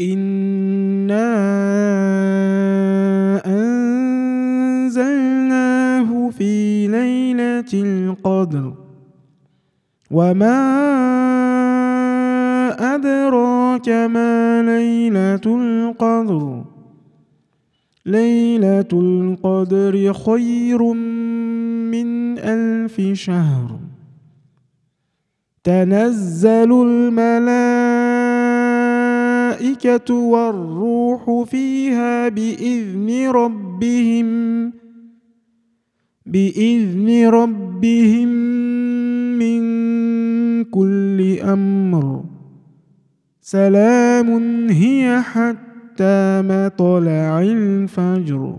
إنا أنزلناه في ليلة القدر وما أدراك ما ليلة القدر ليلة القدر خير من ألف شهر تنزل الملائكة والروح فيها بإذن ربهم بإذن ربهم من كل أمر. سلام هي حتى مطلع الفجر.